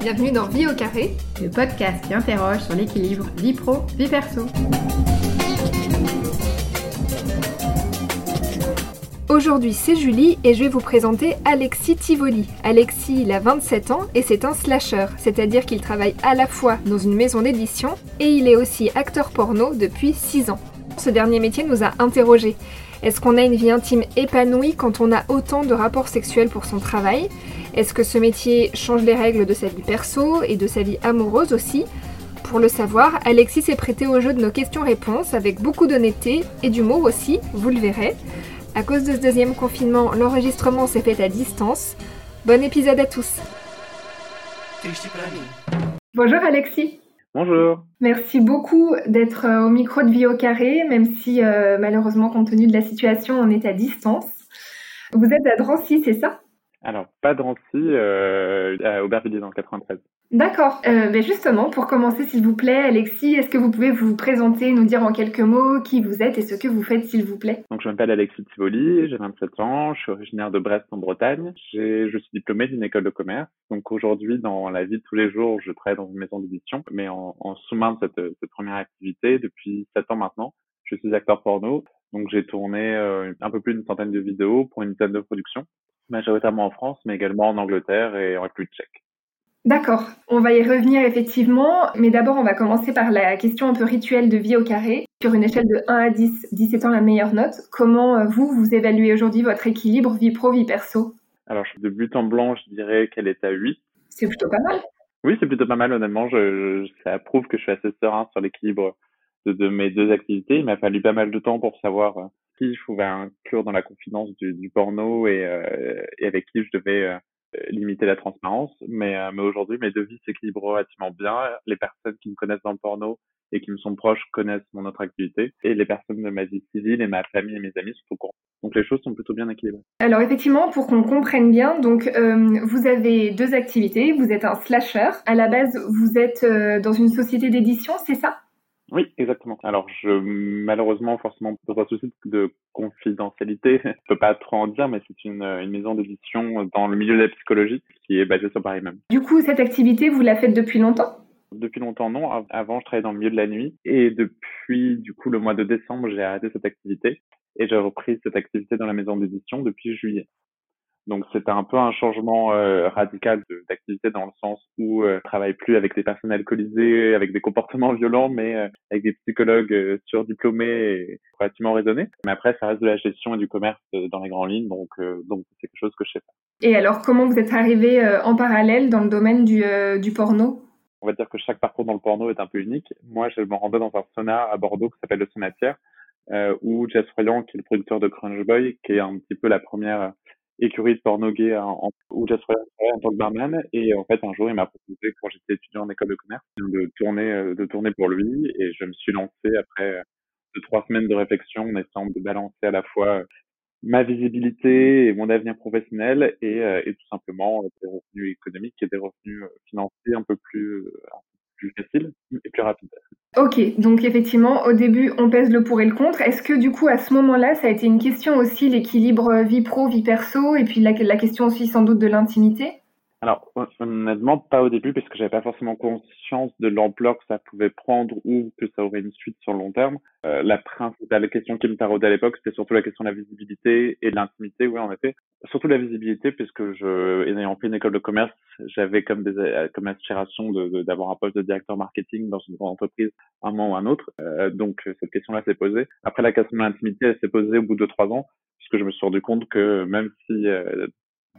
bienvenue dans Vie au carré, le podcast qui interroge sur l'équilibre vie pro, vie perso. Aujourd'hui, c'est Julie et je vais vous présenter Alexis Tivoli. Alexis, il a 27 ans et c'est un slasher, c'est-à-dire qu'il travaille à la fois dans une maison d'édition et il est aussi acteur porno depuis 6 ans. Ce dernier métier nous a interrogés. Est-ce qu'on a une vie intime épanouie quand on a autant de rapports sexuels pour son travail Est-ce que ce métier change les règles de sa vie perso et de sa vie amoureuse aussi Pour le savoir, Alexis s'est prêté au jeu de nos questions-réponses avec beaucoup d'honnêteté et d'humour aussi, vous le verrez. À cause de ce deuxième confinement, l'enregistrement s'est fait à distance. Bon épisode à tous. Bonjour Alexis. Bonjour. Merci beaucoup d'être euh, au micro de Vie carré, même si euh, malheureusement, compte tenu de la situation, on est à distance. Vous êtes à Drancy, c'est ça? Alors, pas Drancy, euh, à Aubervilliers dans le 93. D'accord. Euh, mais justement, pour commencer, s'il vous plaît, Alexis, est-ce que vous pouvez vous présenter, nous dire en quelques mots qui vous êtes et ce que vous faites, s'il vous plaît? Donc, je m'appelle Alexis Tivoli, j'ai 27 ans, je suis originaire de Brest en Bretagne. Je suis diplômé d'une école de commerce. Donc, aujourd'hui, dans la vie de tous les jours, je travaille dans une maison d'édition, mais en, en sous-main de cette, cette, première activité depuis 7 ans maintenant. Je suis acteur porno. Donc, j'ai tourné euh, un peu plus d'une centaine de vidéos pour une dizaine de productions, majoritairement en France, mais également en Angleterre et en République tchèque. D'accord, on va y revenir effectivement, mais d'abord on va commencer par la question un peu rituelle de vie au carré. Sur une échelle de 1 à 10, 10 étant la meilleure note, comment euh, vous, vous évaluez aujourd'hui votre équilibre vie pro, vie perso? Alors de but en blanc, je dirais qu'elle est à 8. C'est plutôt pas mal. Oui, c'est plutôt pas mal honnêtement, je, ça prouve que je suis assez serein sur l'équilibre de, mes deux activités. Il m'a fallu pas mal de temps pour savoir euh, je pouvais inclure dans la confidence du, porno et, euh, et, avec qui je devais euh, limiter la transparence, mais, euh, mais aujourd'hui, mes devis s'équilibrent relativement bien. Les personnes qui me connaissent dans le porno et qui me sont proches connaissent mon autre activité, et les personnes de ma vie civile et ma famille et mes amis sont au courant. Donc les choses sont plutôt bien équilibrées. Alors effectivement, pour qu'on comprenne bien, donc euh, vous avez deux activités. Vous êtes un slasher. À la base, vous êtes dans une société d'édition, c'est ça? Oui, exactement. Alors, je, malheureusement, forcément, pour un souci de confidentialité, je peux pas trop en dire, mais c'est une, une maison d'édition dans le milieu de la psychologie qui est basée sur Paris même. Du coup, cette activité, vous la faites depuis longtemps? Depuis longtemps, non. Avant, je travaillais dans le milieu de la nuit. Et depuis, du coup, le mois de décembre, j'ai arrêté cette activité. Et j'ai repris cette activité dans la maison d'édition depuis juillet. Donc c'était un peu un changement euh, radical d'activité dans le sens où euh, je travaille plus avec des personnes alcoolisées, avec des comportements violents, mais euh, avec des psychologues euh, surdiplômés et relativement raisonnés. Mais après, ça reste de la gestion et du commerce dans les grandes lignes, donc donc c'est quelque chose que je sais pas. Et alors, comment vous êtes arrivé en parallèle dans le domaine du, du porno? On va dire que chaque parcours dans le porno est un peu unique. Moi, je me rendais dans un sauna à Bordeaux qui s'appelle le Sonatière, où Jess Froyant, qui est le producteur de Crunch Boy, qui est un petit peu la première écurie de porno gay en, où en tant que barman. Et en fait un jour il m'a proposé quand j'étais étudiant en école de commerce de tourner euh, de tourner pour lui. Et je me suis lancé après euh, deux trois semaines de réflexion en essayant de balancer à la fois euh, ma visibilité et mon avenir professionnel et, et tout simplement des revenus économiques et des revenus financiers un peu plus plus facile et plus rapide. Ok, donc effectivement, au début, on pèse le pour et le contre. Est-ce que du coup, à ce moment-là, ça a été une question aussi, l'équilibre vie pro, vie perso, et puis la, la question aussi sans doute de l'intimité? Alors, honnêtement, pas au début, parce que j'avais pas forcément conscience de l'ampleur que ça pouvait prendre ou que ça aurait une suite sur le long terme. Euh, la principale question qui me taraudait à l'époque, c'était surtout la question de la visibilité et de l'intimité, oui, en effet. Surtout la visibilité, puisque je, ayant fait une école de commerce, j'avais comme des, comme aspiration de, d'avoir un poste de directeur marketing dans une grande entreprise, un moment ou un autre. Euh, donc, cette question-là s'est posée. Après, la question de l'intimité, elle s'est posée au bout de trois ans, puisque je me suis rendu compte que même si euh,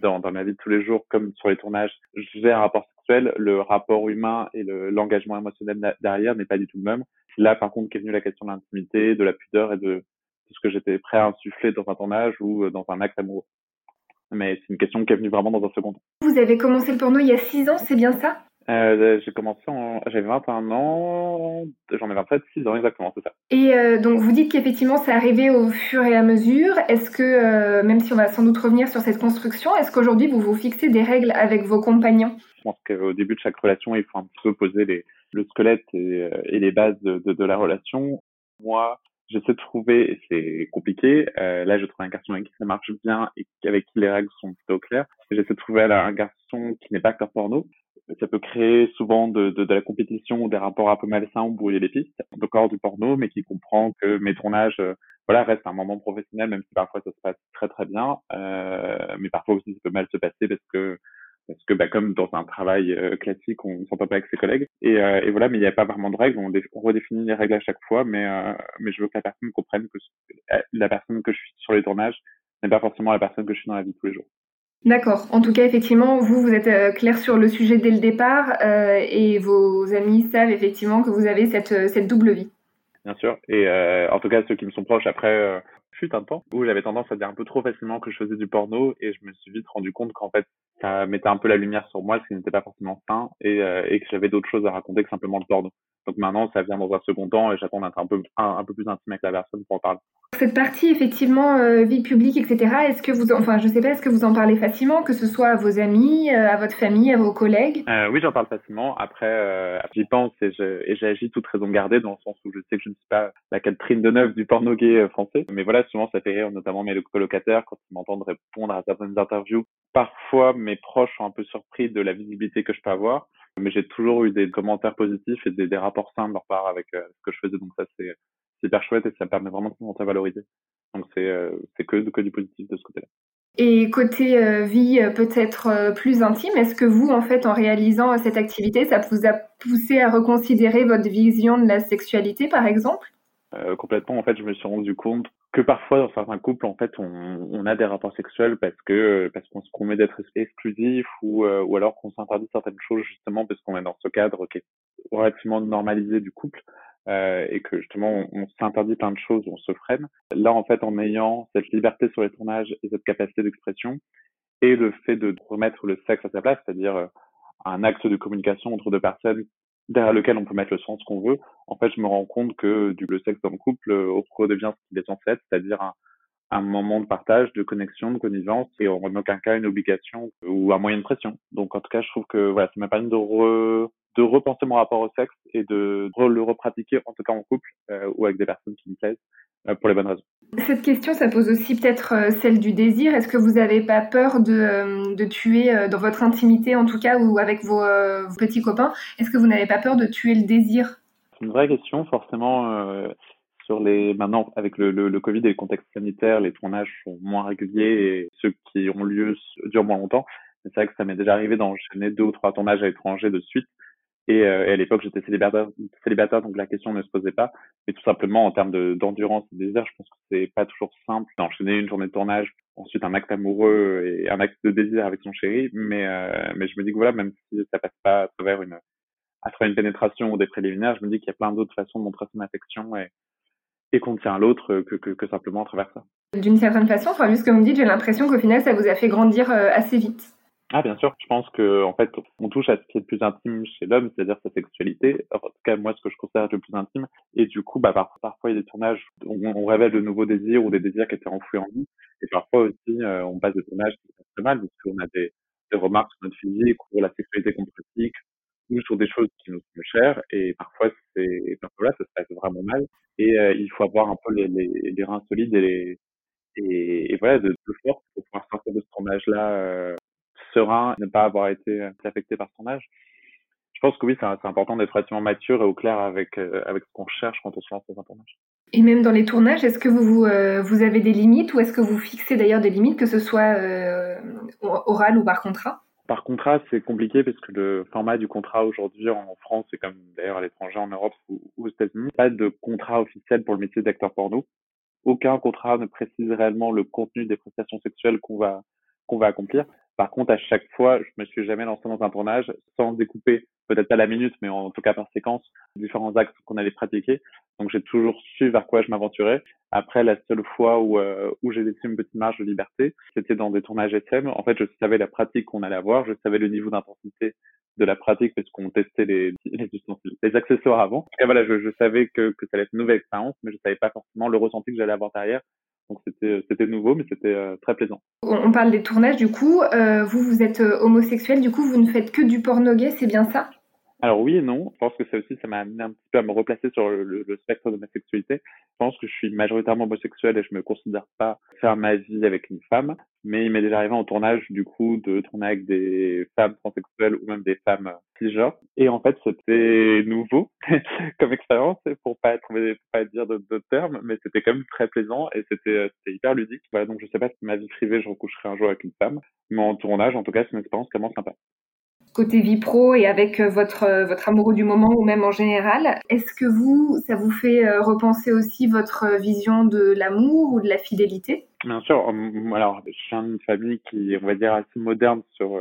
dans, dans ma vie de tous les jours, comme sur les tournages, j'ai un rapport sexuel, le rapport humain et l'engagement émotionnel derrière n'est pas du tout le même. Là, par contre, qu'est venue la question de l'intimité, de la pudeur et de, de ce que j'étais prêt à insuffler dans un tournage ou euh, dans un acte amoureux. Mais c'est une question qui est venue vraiment dans un second temps. Vous avez commencé le porno il y a six ans, c'est bien ça? Euh, j'ai commencé en, j'avais 21 ans, j'en ai 27, 6 ans exactement, c'est ça. Et euh, donc vous dites qu'effectivement c'est arrivé au fur et à mesure. Est-ce que, euh, même si on va sans doute revenir sur cette construction, est-ce qu'aujourd'hui vous vous fixez des règles avec vos compagnons? Je pense qu'au début de chaque relation, il faut un petit peu poser les, le squelette et, euh, et les bases de, de, de, la relation. Moi, j'essaie de trouver, et c'est compliqué, euh, là je trouve un garçon avec qui ça marche bien et avec qui les règles sont plutôt claires. J'essaie de trouver là, un garçon qui n'est pas acteur porno, ça peut créer souvent de, de, de, la compétition ou des rapports un peu malsains ou brouiller les pistes, de corps du porno, mais qui comprend que mes tournages, euh, voilà, restent un moment professionnel, même si parfois ça se passe très très bien, euh, mais parfois aussi ça peut mal se passer parce que parce que bah, comme dans un travail euh, classique, on ne s'entend pas avec ses collègues. Et, euh, et voilà, mais il n'y a pas vraiment de règles. On, redéfinit les règles à chaque fois, mais euh, mais je veux que la personne comprenne que la personne que je suis sur les tournages n'est pas forcément la personne que je suis dans la vie tous les jours. D'accord. En tout cas, effectivement, vous, vous êtes euh, clair sur le sujet dès le départ euh, et vos amis savent effectivement que vous avez cette, euh, double vie. Bien sûr. Et en tout cas, ceux qui me sont proches, après, fut un temps où j'avais tendance à dire un peu trop facilement que je faisais du porno et je me suis vite rendu compte qu'en fait, ça mettait un peu la lumière sur moi, ce qui n'était pas forcément sain et que j'avais d'autres choses à raconter que simplement le porno. Donc maintenant, ça vient dans un second temps et j'attends d'être un peu, un, un, peu plus intime avec la personne pour en parler. Cette partie, effectivement, euh, vie publique, etc., est-ce que vous, enfin, je sais pas, est-ce que vous en parlez facilement, que ce soit à vos amis, euh, à votre famille, à vos collègues? Euh, Oui, j'en parle facilement. Après, j'y pense et j'agis toute raison gardée dans le sens où je sais que je ne suis pas la Catherine de Neuf du porno gay français. Mais voilà, souvent, ça fait rire, notamment mes colocataires quand ils m'entendent répondre à certaines interviews. Parfois, mes proches sont un peu surpris de la visibilité que je peux avoir mais j'ai toujours eu des commentaires positifs et des, rapports simples de leur part avec euh, ce que je faisais. Donc ça, c'est hyper chouette et ça me permet vraiment de se valoriser. Donc c'est euh, que, que du positif de ce côté-là. Et côté euh, vie peut-être euh, plus intime, est-ce que vous, en fait, en réalisant cette activité, ça vous a poussé à reconsidérer votre vision de la sexualité, par exemple? Euh, Complètement. En fait, je me suis rendu compte que parfois dans certains couples en fait on, on a des rapports sexuels parce que parce qu'on se promet d'être exclusif ou euh, ou alors qu'on s'interdit certaines choses justement parce qu'on est dans ce cadre qui est relativement normalisé du couple euh, et que justement on, on s'interdit plein de choses on se freine là en fait en ayant cette liberté sur les tournages et cette capacité d'expression et le fait de remettre le sexe à sa place c'est-à-dire euh, un acte de communication entre deux personnes derrière lequel on peut mettre le sens qu'on veut, en fait, je me rends compte que du le sexe dans le couple euh, redevient ce qu'il est censé être, c'est-à-dire un, un, moment de partage, de connexion, de connivence, et en aucun cas une obligation ou un moyen de pression. Donc, en tout cas, je trouve que voilà, ça m'a permis de, re, de repenser mon rapport au sexe et de le repratiquer, en tout cas en couple euh, ou avec des personnes qui me plaisent, euh, pour les bonnes raisons. Cette question, ça pose aussi peut-être euh, celle du désir. Est-ce que vous n'avez pas peur de, euh, de tuer dans votre intimité, en tout cas, ou avec vos, petits copains, est-ce que vous n'avez pas peur de tuer le désir? C'est une vraie question, forcément. Euh, sur les maintenant avec le, le, le, Covid et le contexte sanitaire, les tournages sont moins réguliers et ceux qui ont lieu durent moins longtemps. C'est vrai que ça m'est déjà arrivé d'enchaîner deux ou trois tournages à l'étranger de suite et, euh, et à l'époque, j'étais célibataire, donc la question ne se posait pas. Mais tout simplement, en termes d'endurance et de désir, je pense que c'est pas toujours simple d'enchaîner une journée de tournage, ensuite un acte amoureux et un acte de désir avec son chéri. Mais, euh, mais je me dis que voilà, même si ça passe pas à travers une, à travers une pénétration ou des préliminaires, je me dis qu'il y a plein d'autres façons de montrer son affection et, et qu'on tient à l'autre que, que, que, simplement à travers ça. D'une certaine façon, enfin, vu ce que vous me dites, j'ai l'impression qu'au final, ça vous a fait grandir euh, assez vite. Ah bien sûr, je pense que en fait on touche à ce qui est le plus intime chez l'homme, c'est-à-dire sa sexualité. En tout cas moi ce que je considère le plus intime. Et du coup bah par, parfois il y a des tournages où on, révèle de nouveaux désirs ou des désirs qui étaient enfouis en nous. Et parfois aussi euh, on passe des tournages qui sont très mal parce qu'on a des, des remarques sur notre physique ou la sexualité qu'on pratique ou sur des choses qui nous sont chères. Et parfois c'est parfois là ça se passe vraiment mal. Et euh, il faut avoir un peu les, les, les reins solides et les et, et voilà de, de force pour pouvoir sortir de ce tournage là. Euh, serein, ne pas avoir été euh, affecté par son âge. Je pense que oui, c'est important d'être relativement mature et au clair avec, euh, avec ce qu'on cherche quand on se lance dans un tournage. Et même dans les tournages, est-ce que vous, vous, euh, vous avez des limites ou est-ce que vous fixez d'ailleurs des limites, que ce soit euh, oral ou par contrat? Par contrat, c'est compliqué parce que le format du contrat aujourd'hui en France et comme d'ailleurs à l'étranger, en Europe ou, ou aux États-Unis, pas de contrat officiel pour le métier d'acteur porno. Aucun contrat ne précise réellement le contenu des prestations sexuelles qu'on va qu'on va accomplir. Par contre, à chaque fois, je me suis jamais lancé dans un tournage sans découper, peut-être pas la minute, mais en tout cas par séquence, différents actes qu'on allait pratiquer. Donc, j'ai toujours su vers quoi je m'aventurais. Après, la seule fois où, euh, où j'ai laissé une petite marge de liberté, c'était dans des tournages SM. En fait, je savais la pratique qu'on allait avoir, je savais le niveau d'intensité de la pratique parce qu'on testait les, les, les, accessoires avant. Et voilà, je, je savais que, que ça allait être une nouvelle expérience, mais je savais pas forcément le ressenti que j'allais avoir derrière donc c'était c'était nouveau, mais c'était euh, très plaisant. On parle des tournages du coup. Euh, vous vous êtes euh, homosexuel, du coup vous ne faites que du porno gay, c'est bien ça? Alors oui et non. Je pense que ça aussi, ça m'a amené un petit peu à me replacer sur le, spectre de ma sexualité. Je pense que je suis majoritairement homosexuel et je me considère pas faire ma vie avec une femme. Mais il m'est déjà arrivé en tournage, du coup, de tourner avec des femmes transsexuelles ou même des femmes cisgenres. Et en fait, c'était nouveau comme expérience, pour pas être, pas dire d'autres termes, mais c'était quand même très plaisant et c'était, c'était hyper ludique. Voilà, donc je sais pas si ma vie privée, je recoucherai un jour avec une femme, mais en tournage, en tout cas, c'est une expérience vraiment sympa côté vie pro et avec euh, votre, euh, votre amoureux du moment ou même en général. Est-ce que vous, ça vous fait euh, repenser aussi votre vision de l'amour ou de la fidélité? Bien sûr. Alors, je suis une famille qui, on va dire, assez moderne sur...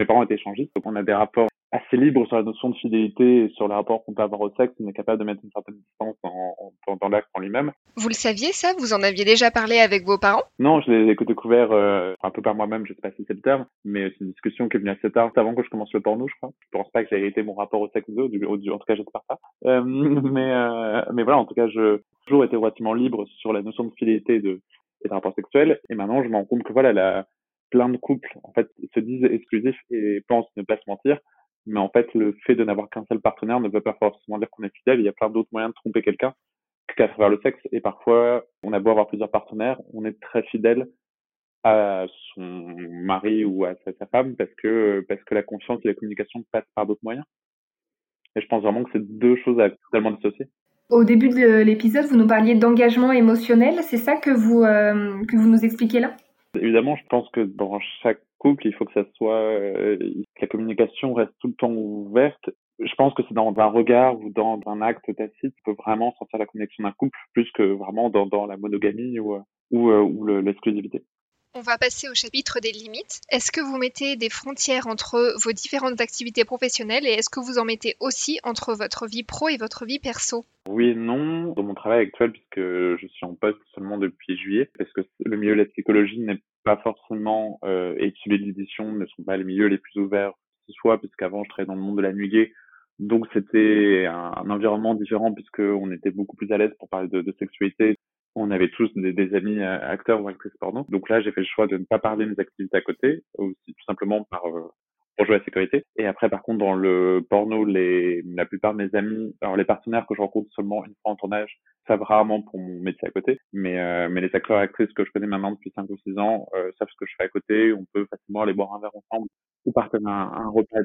Mes parents étaient échangistes, donc on a des rapports assez libre sur la notion de fidélité et sur le rapport qu'on peut avoir au sexe, on est capable de mettre une certaine distance en, en, dans l'acte en lui-même. Vous le saviez ça? Vous en aviez déjà parlé avec vos parents? Non, je l'ai découvert euh, un peu par moi-même, je sais pas si c'est le terme, mais c'est une discussion qui est venue assez tard, avant que je commence le porno, je crois. Je pense pas que j'ai hérité mon rapport au sexe d'eux, du, en tout cas j'espère pas. Euh, mais, euh, mais voilà, en tout cas, je toujours été relativement libre sur la notion de fidélité et de, et de rapport sexuel, et maintenant je me rends compte que voilà, la, plein de couples en fait se disent exclusifs et pensent ne pas se mentir mais en fait, le fait de n'avoir qu'un seul partenaire ne veut pas forcément dire qu'on est fidèle. Il y a plein d'autres moyens de tromper quelqu'un qu'à travers le sexe. Et parfois, on a beau avoir plusieurs partenaires, on est très fidèle à son mari ou à sa, femme parce que parce que la confiance et la communication passent par d'autres moyens. Et je pense vraiment que c'est deux choses à totalement dissocier. Au début de l'épisode, vous nous parliez d'engagement émotionnel. C'est ça que vous euh, que vous nous expliquez là? Évidemment, je pense que dans chaque il faut que ça soit, euh, la communication reste tout le temps ouverte. Je pense que c'est dans un regard ou dans un acte tacite qu'on peut vraiment sentir la connexion d'un couple plus que vraiment dans, la monogamie ou, euh, ou l'exclusivité. On va passer au chapitre des limites. Est-ce que vous mettez des frontières entre vos différentes activités professionnelles et est-ce que vous en mettez aussi entre votre vie pro et votre vie perso? Oui et non. Dans mon travail actuel, puisque je suis en poste seulement depuis juillet, parce que le milieu de la psychologie n'est pas forcément, euh, et de l'édition ne sont pas les milieux les plus ouverts que ce soit, puisqu'avant je travaillais dans le monde de la nuit donc c'était un, environnement différent puisqu'on était beaucoup plus à l'aise pour parler de sexualité on avait tous des, amis euh, acteurs ou actrices porno. Donc là, j'ai fait le choix de ne pas parler de mes activités à côté, aussi tout simplement par euh, pour jouer à la sécurité. Et après, par contre, dans le porno, les, la plupart de mes amis, alors les partenaires que je rencontre seulement une fois en tournage, savent rarement pour mon métier à côté. Mais, euh, mais les acteurs et actrices que je connais maintenant depuis 5 ou 6 ans savent ce que je fais à côté. On peut facilement aller boire un verre ensemble ou partager un, un repas à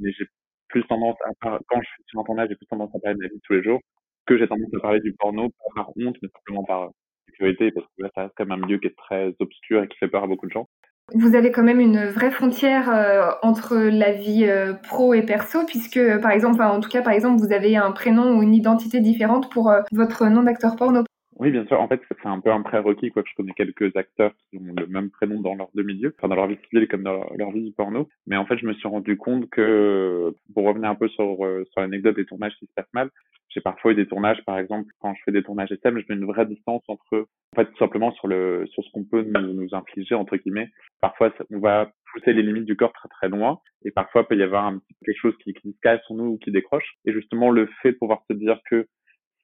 Mais j'ai plus tendance à, quand je suis en tournage, j'ai plus tendance à parler de ma vie tous les jours que j'ai tendance à parler du porno, par honte, mais simplement par sécurité, parce que là, ça reste quand même un milieu qui est très obscur et qui fait peur à beaucoup de gens. Vous avez quand même une vraie frontière euh, entre la vie euh, pro et perso, puisque par exemple, en tout cas, par exemple, vous avez un prénom ou une identité différente pour euh, votre nom d'acteur porno. Oui, bien sûr. En fait, c'est un peu un prérequis, quoi. Je connais quelques acteurs qui ont le même prénom dans leurs deux milieux, enfin, dans leur vie civile comme dans leur, vie du porno. Mais en fait, je me suis rendu compte que, pour revenir un peu sur, sur l'anecdote des tournages qui se passent mal, j'ai parfois eu des tournages, par exemple, quand je fais des tournages SM, je mets une vraie distance entre, en fait, tout simplement sur le, sur ce qu'on peut nous, nous, infliger, entre guillemets. Parfois, on va pousser les limites du corps très très loin, et parfois, il peut y avoir un quelque chose qui, qui se casse sur nous ou qui décroche. Et justement, le fait de pouvoir se dire que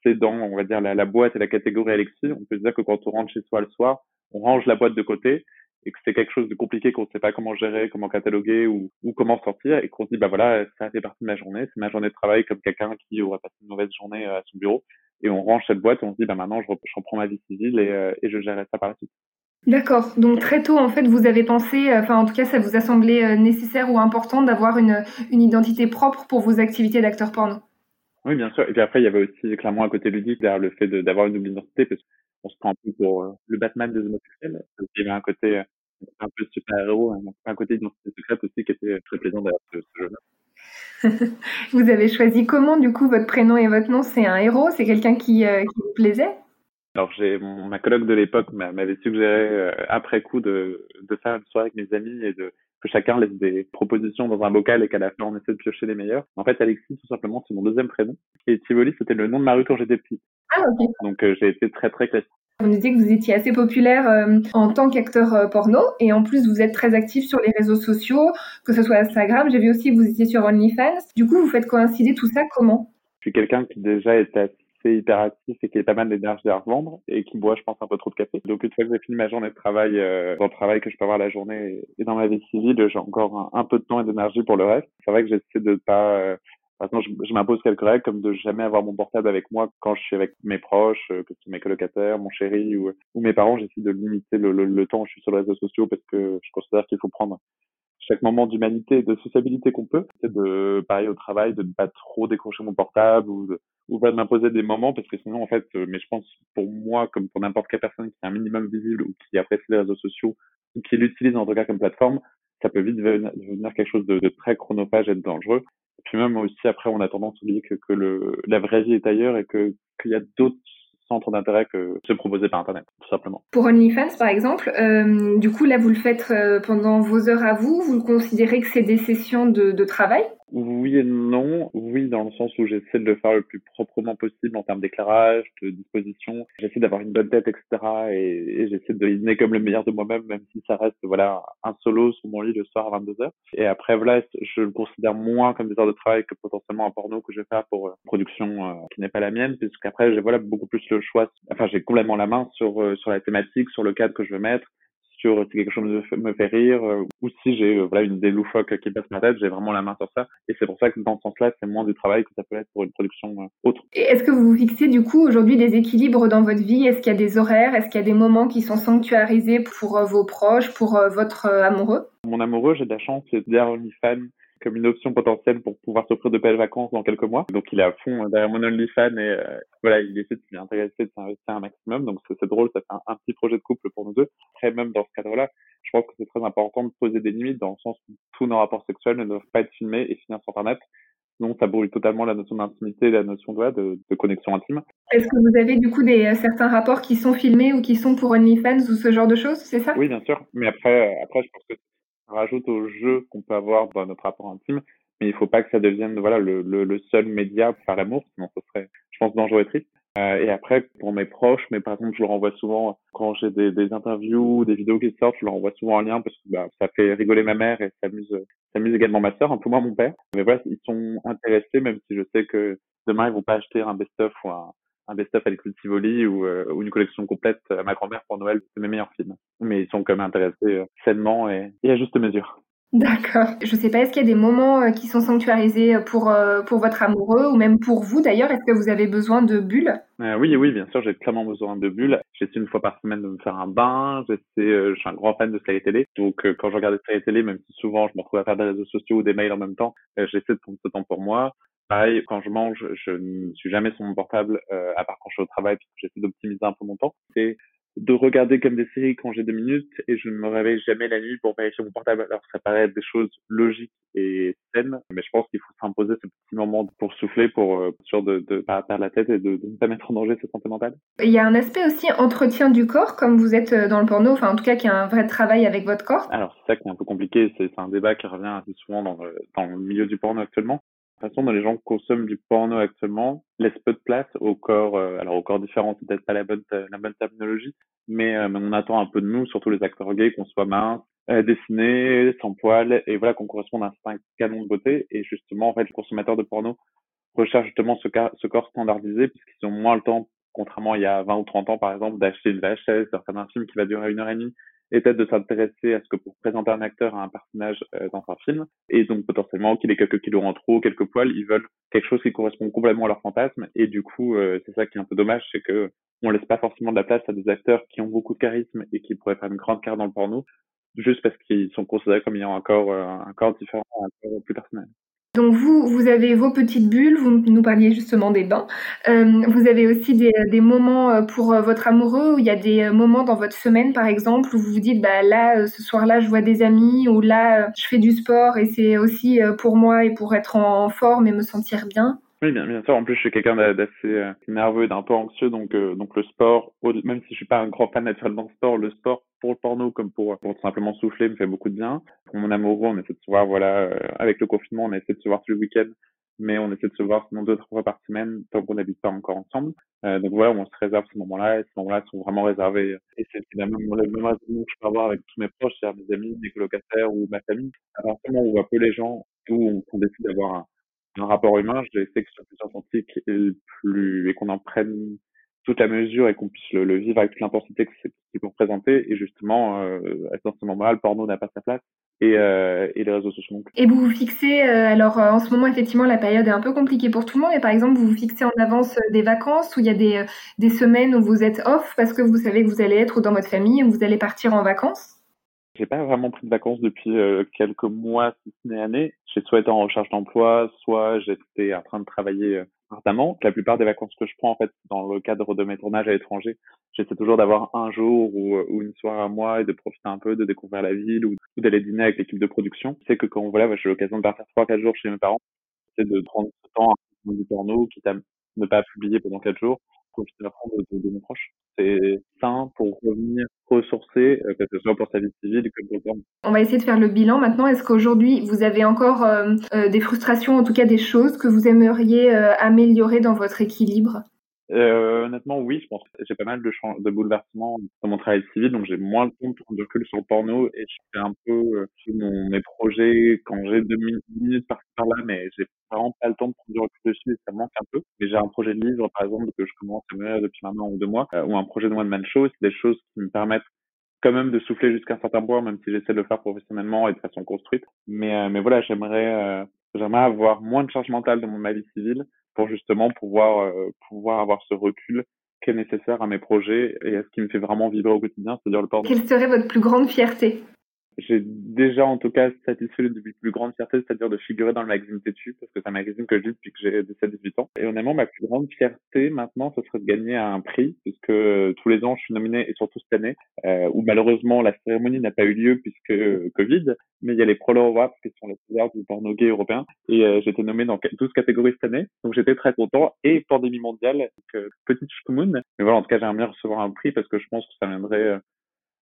c'est dans, on va dire, la, boîte et la catégorie Alexis, on peut dire que quand on rentre chez soi le soir, on range la boîte de côté, et que c'est quelque chose de compliqué qu'on ne sait pas comment gérer, comment cataloguer ou, comment sortir et qu'on se dit bah voilà ça fait partie de ma journée, c'est ma journée de travail comme quelqu'un qui aurait passé une mauvaise journée euh, à son bureau et on range cette boîte et on se dit bah maintenant je, reprends ma vie civile et, euh, et je gérerai ça par la suite. D'accord. Donc très tôt, en fait, vous avez pensé, euh, enfin en tout cas, ça vous a semblé nécessaire ou important d'avoir une, une identité propre pour vos activités d'acteur porno? Oui, bien sûr. Et puis après, il y avait aussi clairement un côté ludique derrière le fait d'avoir une double identité, parce qu'on se prend un peu pour le Batman des homosexuels. Il y avait un côté un peu super-héros, un, côté d'identité secrète aussi qui était très plaisant d'ailleurs ce, jeu-là. vous avez choisi comment du coup votre prénom et votre nom? C'est un héros? C'est quelqu'un qui, euh, qui, vous plaisait? Alors j'ai ma coloc de l'époque m'avait suggéré euh, après coup de, de faire une soirée avec mes amis et de que chacun laisse des propositions dans un bocal et qu'à la fin on essaie de piocher les meilleurs. En fait Alexis tout simplement c'est mon deuxième prénom et Tivoli c'était le nom de ma rue quand j'étais petit. Ah ok. Donc euh, j'ai été très très classique. Vous me disiez que vous étiez assez populaire euh, en tant qu'acteur euh, porno et en plus vous êtes très actif sur les réseaux sociaux, que ce soit Instagram. J'ai vu aussi que vous étiez sur OnlyFans. Du coup, vous faites coïncider tout ça comment? Je suis quelqu'un qui déjà est assez assez hyperactif et qui a pas mal d'énergie à revendre et qui boit, je pense, un peu trop de café. Donc une fois que j'ai fini ma journée de travail, euh, dans le travail que je peux avoir la journée et dans ma vie civile, j'ai encore un, peu de temps et d'énergie pour le reste. C'est vrai que j'essaie de pas euh, Maintenant, je, je m'impose quelques règles comme de jamais avoir mon portable avec moi quand je suis avec mes proches, euh, que ce soit mes colocataires, mon chéri ou, mes parents. J'essaie de limiter le, temps où je suis sur les réseaux sociaux parce que je considère qu'il faut prendre chaque moment d'humanité et de sociabilité qu'on peut. C'est de, pareil au travail, de ne pas trop décrocher mon portable ou de, ou pas de m'imposer des moments parce que sinon, en fait, euh, mais je pense pour moi, comme pour n'importe quelle personne qui est un minimum visible ou qui apprécie les réseaux sociaux ou qui l'utilise en tout cas comme plateforme, ça peut vite devenir quelque chose de, de très chronophage et de dangereux. Et puis même aussi, après, on a tendance à oublier que, que le, la vraie vie est ailleurs et que qu'il y a d'autres centre d'intérêt que se proposer par Internet, tout simplement. Pour OnlyFans, par exemple, euh, du coup, là, vous le faites euh, pendant vos heures à vous. Vous le considérez que c'est des sessions de travail? Oui et non. Oui, dans le sens où j'essaie de le faire le plus proprement possible en termes d'éclairage, de disposition. J'essaie d'avoir une bonne tête, etc. Et, j'essaie de dîner comme le meilleur de moi-même, même si ça reste, voilà, un solo sur mon lit le soir à 22 h Et après, voilà, je le considère moins comme des heures de travail que potentiellement un porno que je vais faire pour une production euh, qui n'est pas la mienne, puisqu'après, j'ai, voilà, beaucoup plus le choix. Enfin, j'ai complètement la main sur, euh, sur la thématique, sur le cadre que je veux mettre sur si quelque chose me fait, rire euh, ou si j'ai euh, voilà une idée loufoque qui passe ma tête, j'ai vraiment la main sur ça. Et c'est pour ça que dans ce sens-là, c'est moins du travail que ça peut être pour une production euh, autre. Et est-ce que vous vous fixez du coup aujourd'hui des équilibres dans votre vie? Est-ce qu'il y a des horaires? Est-ce qu'il y a des moments qui sont sanctuarisés pour vos proches, pour votre amoureux? Mon amoureux, j'ai de la chance, c'est derrière fan comme une option potentielle pour pouvoir s'offrir de belles vacances dans quelques mois. Donc il est à fond derrière mon OnlyFans et euh, voilà, il essaie de s'y intéresser, de s'investir un maximum. Donc c'est drôle, ça fait un, petit projet de couple pour nous deux. Après même dans ce cadre-là, je pense que c'est très important de poser des limites dans le sens où tous nos rapports sexuels ne doivent pas être filmés et finir sur Internet. Sinon, ça brûle totalement la notion d'intimité, la notion de, de, de connexion intime. Est-ce que vous avez du coup des euh, certains rapports qui sont filmés ou qui sont pour OnlyFans ou ce genre de choses, c'est ça? Oui, bien sûr. Mais après, euh, après, je pense que rajoute au jeu qu'on peut avoir dans notre rapport intime, mais il faut pas que ça devienne voilà le, le, le seul média pour faire l'amour, sinon ce serait, je pense, dangereux et triste. Euh, et après, pour mes proches, mais par exemple, je leur envoie souvent, quand j'ai des, des interviews, des vidéos qui sortent, je leur envoie souvent un lien parce que bah, ça fait rigoler ma mère et ça amuse, ça amuse également ma sœur, un peu moins mon père. Mais voilà, ils sont intéressés, même si je sais que demain, ils vont pas acheter un best-of ou un, un best-of avec Tivoli ou, euh, ou une collection complète à ma grand-mère pour Noël, c'est mes meilleurs films. Mais ils sont quand même intéressés euh, sainement et, et à juste mesure. D'accord. Je sais pas, est-ce qu'il y a des moments euh, qui sont sanctuarisés pour, pour votre amoureux ou même pour vous d'ailleurs? Est-ce que vous avez besoin de bulles? Oui, oui, bien sûr, j'ai clairement besoin de bulles. J'essaie une fois par semaine de me faire un bain. J'essaie, je suis un grand fan de séries télé. Donc quand je regarde des séries télé, même si souvent je me retrouve à faire des réseaux sociaux ou des mails en même temps, j'essaie de prendre ce temps pour moi. Pareil, quand je mange, je ne suis jamais sur mon portable, euh, à part quand je suis au travail, parce que j'essaie d'optimiser un peu mon temps. Et de regarder comme des séries quand j'ai deux minutes et je ne me réveille jamais la nuit pour vérifier mon portable. Alors ça paraît être des choses logiques et saines, mais je pense qu'il faut s'imposer ce petit moment pour souffler, pour euh, sûr de ne pas perdre la tête et de, ne pas mettre en danger sa santé mentale. Il y a un aspect aussi entretien du corps, comme vous êtes euh, dans le porno, enfin en tout cas qui a un vrai travail avec votre corps. Alors c'est ça qui est un peu compliqué, c'est un débat qui revient assez souvent dans le, dans le milieu du porno actuellement façon dont les gens consomment du porno actuellement laisse peu de place au corps, euh, alors au corps différent, c'est peut-être pas la bonne, la bonne terminologie, mais, euh, on attend un peu de nous, surtout les acteurs gays, qu'on soit mince, euh, dessiné, sans poils, et voilà, qu'on corresponde à un certain canon de beauté. Et justement, en fait, les consommateurs de porno recherchent justement ce, corps standardisé, puisqu'ils ont moins le temps, contrairement il y a 20 ou 30 ans, par exemple, d'acheter une VHS, de un film qui va durer une heure et demie, et peut-être de s'intéresser à ce que pour présenter un acteur à un personnage euh, dans un film, et donc potentiellement qu'il ait quelques kilos en trop, quelques poils, ils veulent quelque chose qui correspond complètement à leur fantasme, et du coup, euh, c'est ça qui est un peu dommage, c'est que on laisse pas forcément de la place à des acteurs qui ont beaucoup de charisme et qui pourraient faire une grande carrière dans le porno, juste parce qu'ils sont considérés comme ayant un corps, euh, un corps différent, un corps plus personnel. Donc vous, vous avez vos petites bulles, vous nous parliez justement des bains. Euh, vous avez aussi des, des, moments euh, pour euh, votre amoureux, où il y a des moments dans votre semaine par exemple, où vous vous dites, bah là, ce soir-là, je vois des amis, ou là, je fais du sport et c'est aussi pour moi et pour être en forme et me sentir bien. Oui, bien, bien sûr. En plus, je suis quelqu'un d'assez nerveux et d'un peu anxieux, donc donc le sport, même si je suis pas un grand fan naturellement de sport, le sport pour le porno comme pour, pour simplement souffler me fait beaucoup de bien. Pour mon amoureux, on essaie de se voir, voilà, euh, avec le confinement, on essaie de se voir tous les week-ends, mais on essaie de se voir sinon deux, trois fois par semaine tant qu'on n'habite pas encore ensemble. Euh, donc voilà, on se réserve ces moments-là et ces moments-là sont vraiment réservés. Et c'est finalement le même raison que je peux avoir avec tous mes proches, c'est-à-dire mes amis, mes colocataires ou ma famille. À partir on voit peu les gens, où on, on décide d'avoir un, un rapport humain, je sais que sur plus authentique et plus et qu'on en prenne toute la mesure et qu'on puisse le, vivre avec toute l'intensité que c'est qui peut représenter. Et justement, euh, à ce moment-là, le porno n'a pas sa place. Et, euh, et, les réseaux sociaux. Et vous vous fixez, euh, alors euh, en ce moment effectivement la période est un peu compliquée pour tout le monde, mais par exemple vous vous fixez en avance des vacances où il y a des, des semaines où vous êtes off parce que vous savez que vous allez être dans votre famille, où vous allez partir en vacances j'ai pas vraiment pris de vacances depuis quelques mois, si ce n'est années. J'ai soit été en recherche d'emploi, soit j'étais en train de travailler ardemment. La plupart des vacances que je prends, en fait, dans le cadre de mes tournages à l'étranger, j'essaie toujours d'avoir un jour ou, ou, une soirée à moi et de profiter un peu, de découvrir la ville ou, d'aller dîner avec l'équipe de production. C'est que quand voilà, j'ai l'occasion de partir trois, quatre jours chez mes parents, c'est de prendre ce temps à du porno, quitte à ne pas publier pendant quatre jours, euh. On va essayer de faire le bilan maintenant. Est-ce qu'aujourd'hui, vous avez encore euh, euh, des frustrations, en tout cas des choses que vous aimeriez améliorer dans votre équilibre? Euh, honnêtement, oui, je pense j'ai pas mal de, de bouleversements dans mon travail civil, donc j'ai moins le temps de recul sur le porno et je fais un peu euh, mon, mes projets quand j'ai deux minutes par par-là, mais j'ai vraiment pas le temps de prendre du recul dessus et ça manque un peu. Mais j'ai un projet de livre, par exemple, que je commence à mener depuis maintenant ou deux mois, euh, ou un projet de one man show, c'est des choses qui me permettent quand même de souffler jusqu'à un certain point, même si j'essaie de le faire professionnellement et de façon construite. Mais, euh, mais voilà, j'aimerais, j'aimerais avoir moins de charge mentale dans mon vie civile pour justement pouvoir euh, pouvoir avoir ce recul qui est nécessaire à mes projets et à ce qui me fait vraiment vivre au quotidien, c'est-à-dire le port. Quelle serait votre plus grande fierté? J'ai déjà en tout cas satisfait de plus grande fierté, c'est-à-dire de figurer dans le magazine Tétu, parce que c'est un magazine que je lis depuis que j'ai 17-18 ans. Et honnêtement, ma plus grande fierté maintenant, ce serait de gagner un prix, puisque euh, tous les ans, je suis nominé, et surtout cette année, euh, où malheureusement la cérémonie n'a pas eu lieu puisque euh, Covid, mais il y a les Prolo qui sont les awards du porno gay européen, et euh, j'ai été nommé dans 12 catégories cette année, donc j'étais très content, et pandémie mondiale, donc petite schkumoun. Mais voilà, en tout cas, j'aimerais bien recevoir un prix parce que je pense que ça viendrait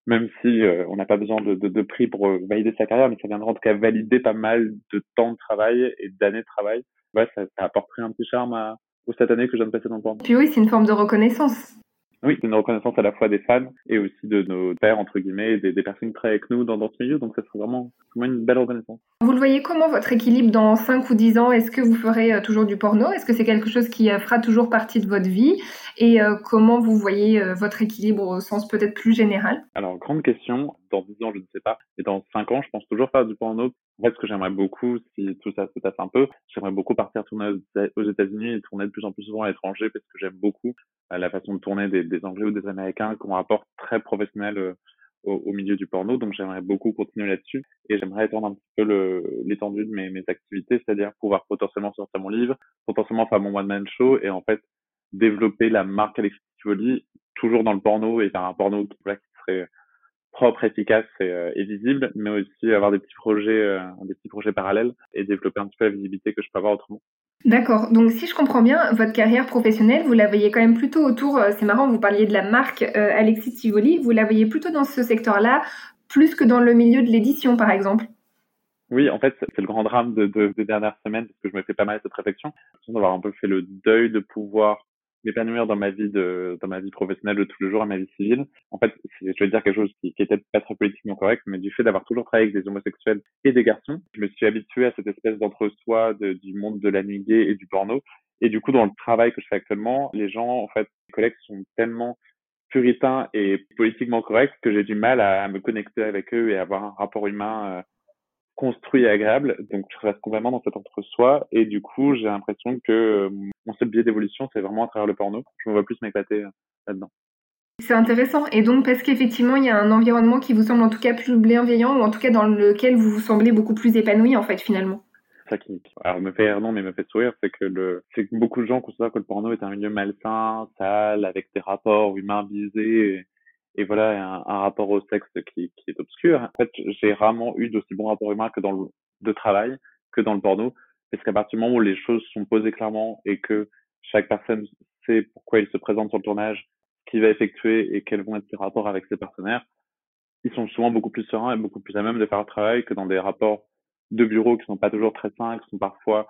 même si euh, on n'a pas besoin de, de, de, prix pour euh, valider sa carrière, mais ça viendra en tout cas valider pas mal de temps de travail et d'années de travail. Ouais, ça, ça apporterait un petit charme à, cette année que je viens de passer dans le porno. Puis oui, c'est une forme de reconnaissance. Oui, c'est une reconnaissance à la fois des fans et aussi de nos pères, entre guillemets, des, des personnes qui travaillent avec nous dans, dans ce milieu. Donc, ça serait vraiment, vraiment une belle reconnaissance. Vous le voyez comment, votre équilibre, dans 5 ou 10 ans? Est-ce que vous ferez euh, toujours du porno? Est-ce que c'est quelque chose qui euh, fera toujours partie de votre vie? Et euh, comment vous voyez votre équilibre au sens peut-être plus général? Alors, grande question. Dans 10 ans, je ne sais pas. Et dans 5 ans, je pense toujours faire du porno. En fait, ce que j'aimerais beaucoup, si tout ça se passe un peu, j'aimerais beaucoup partir tourner aux États-Unis et tourner de plus en plus souvent à l'étranger parce que j'aime beaucoup la façon de tourner des, Anglais ou des Américains qui ont un rapport très professionnel euh, au, milieu du porno. Donc j'aimerais beaucoup continuer là-dessus et j'aimerais étendre un petit peu l'étendue de mes, activités, c'est-à-dire pouvoir potentiellement sortir mon livre, potentiellement faire mon one-man show et en fait développer la marque Alexis Tivoli toujours dans le porno et faire un porno qui serait propre, efficace et, euh, et, visible, mais aussi avoir des petits projets, euh, des petits projets parallèles et développer un petit peu la visibilité que je peux avoir autrement. D'accord. Donc, si je comprends bien, votre carrière professionnelle, vous la voyez quand même plutôt autour, euh, c'est marrant, vous parliez de la marque euh, Alexis Tivoli, vous la voyez plutôt dans ce secteur-là, plus que dans le milieu de l'édition, par exemple? Oui, en fait, c'est le grand drame de, de, de dernières semaines, parce que je me fais pas mal cette réflexion, d'avoir un peu fait le deuil de pouvoir m'épanouir dans ma vie de dans ma vie professionnelle de tous les jours à ma vie civile. En fait, je vais dire quelque chose qui, qui était pas très politiquement correct, mais du fait d'avoir toujours travaillé avec des homosexuels et des garçons, je me suis habitué à cette espèce d'entre-soi du monde de la nuit gay et du porno. Et du coup, dans le travail que je fais actuellement, les gens, en fait, mes collègues sont tellement puritains et politiquement corrects que j'ai du mal à, me connecter avec eux et avoir un rapport humain euh, construit et agréable. Donc, je reste complètement dans cet entre-soi. Et du coup, j'ai l'impression que euh, mon seul biais d'évolution, c'est vraiment à travers le porno. Je me vois plus m'éclater euh, là-dedans. C'est intéressant. Et donc, parce qu'effectivement, il y a un environnement qui vous semble en tout cas plus bienveillant, ou en tout cas dans lequel vous vous semblez beaucoup plus épanoui, en fait, finalement. Ça qui, alors, me fait rire, non, mais me fait sourire, c'est que le, c'est que beaucoup de gens considèrent que le porno est un milieu malsain, sale, avec des rapports humains visés et voilà un, rapport au sexe qui, qui, est obscur. En fait, j'ai rarement eu d'aussi bons rapports humains que dans le de travail que dans le porno, parce qu'à partir du moment où les choses sont posées clairement et que chaque personne sait pourquoi il se présente sur le tournage, ce qu'il va effectuer et quels vont être ses rapports avec ses partenaires, ils sont souvent beaucoup plus sereins et beaucoup plus à même de faire le travail que dans des rapports de bureau qui sont pas toujours très sains, qui sont parfois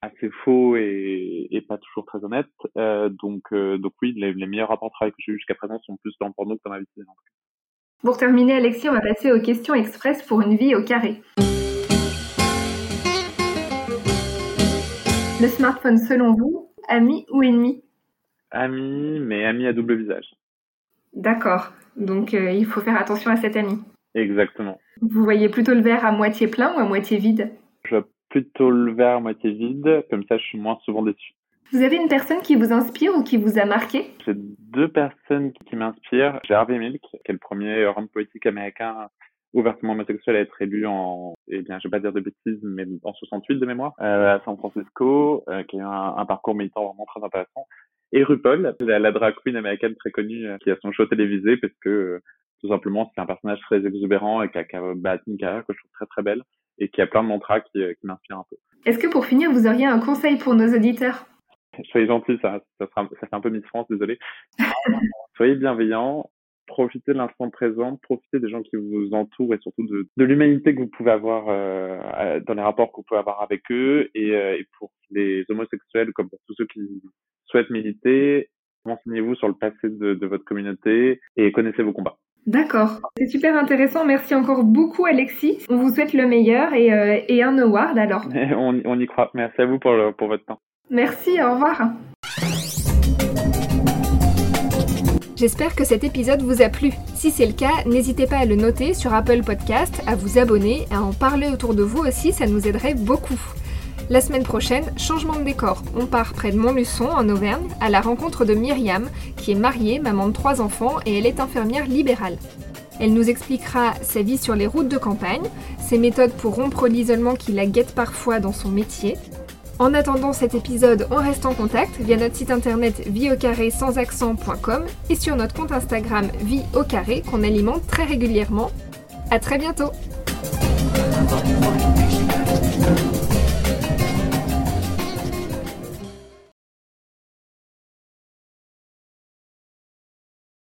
assez faux et, et pas toujours très honnête. Euh, donc, euh, donc oui, les, les, meilleurs rapports de travail que j'ai eu jusqu'à présent sont plus dans le porno que dans ma vie en Pour terminer, Alexis, on va passer aux questions express pour une vie au carré. Le smartphone, selon vous, ami ou ennemi? Ami, mais ami à double visage. D'accord. Donc euh, il faut faire attention à cet ami. Exactement. Vous voyez plutôt le verre à moitié plein ou à moitié vide? Je plutôt le verre à moitié vide, comme ça je suis moins souvent déçu. Vous avez une personne qui vous inspire ou qui vous a marqué? J'ai deux personnes qui m'inspirent. J'ai Harvey Milk, qui est le premier homme politique américain ouvertement homosexuel à être élu en, eh bien, je vais pas dire de bêtises, mais en 68 de mémoire, euh, à San Francisco, euh, qui a un, un, parcours militant vraiment très intéressant. Et RuPaul, la, la drag queen américaine très connue, euh, qui a son show télévisé parce que euh, tout simplement c'est un personnage très exubérant et qui a, qui a bâti une carrière que je trouve très très belle et qui a plein de mantras qui, qui m'inspirent un peu. Est-ce que pour finir, vous auriez un conseil pour nos auditeurs? Soyez gentils, ça, ça, sera, ça fait un peu Miss France, désolé. Soyez bienveillants, profitez de l'instant présent, profitez des gens qui vous entourent et surtout de, de l'humanité que vous pouvez avoir euh, dans les rapports que vous pouvez avoir avec eux. Et, euh, et, pour les homosexuels, comme pour tous ceux qui souhaitent militer, renseignez-vous sur le passé de, de votre communauté et connaissez vos combats. D'accord, c'est super intéressant. Merci encore beaucoup Alexis. On vous souhaite le meilleur et, euh, et un award alors. on, on, y croit. Merci à vous pour, le, pour votre temps. Merci, au revoir. J'espère que cet épisode vous a plu. Si c'est le cas, n'hésitez pas à le noter sur Apple Podcast, à vous abonner, à en parler autour de vous aussi, ça nous aiderait beaucoup. La semaine prochaine, changement de décor. On part près de Montluçon, en Auvergne, à la rencontre de Myriam, qui est mariée, maman de trois enfants, et elle est infirmière libérale. Elle nous expliquera sa vie sur les routes de campagne, ses méthodes pour rompre l'isolement qui la guette parfois dans son métier, en attendant cet épisode, on reste en contact via notre site internet vie au carré sans accent.com et sur notre compte Instagram vie carré qu'on alimente très régulièrement. À très bientôt!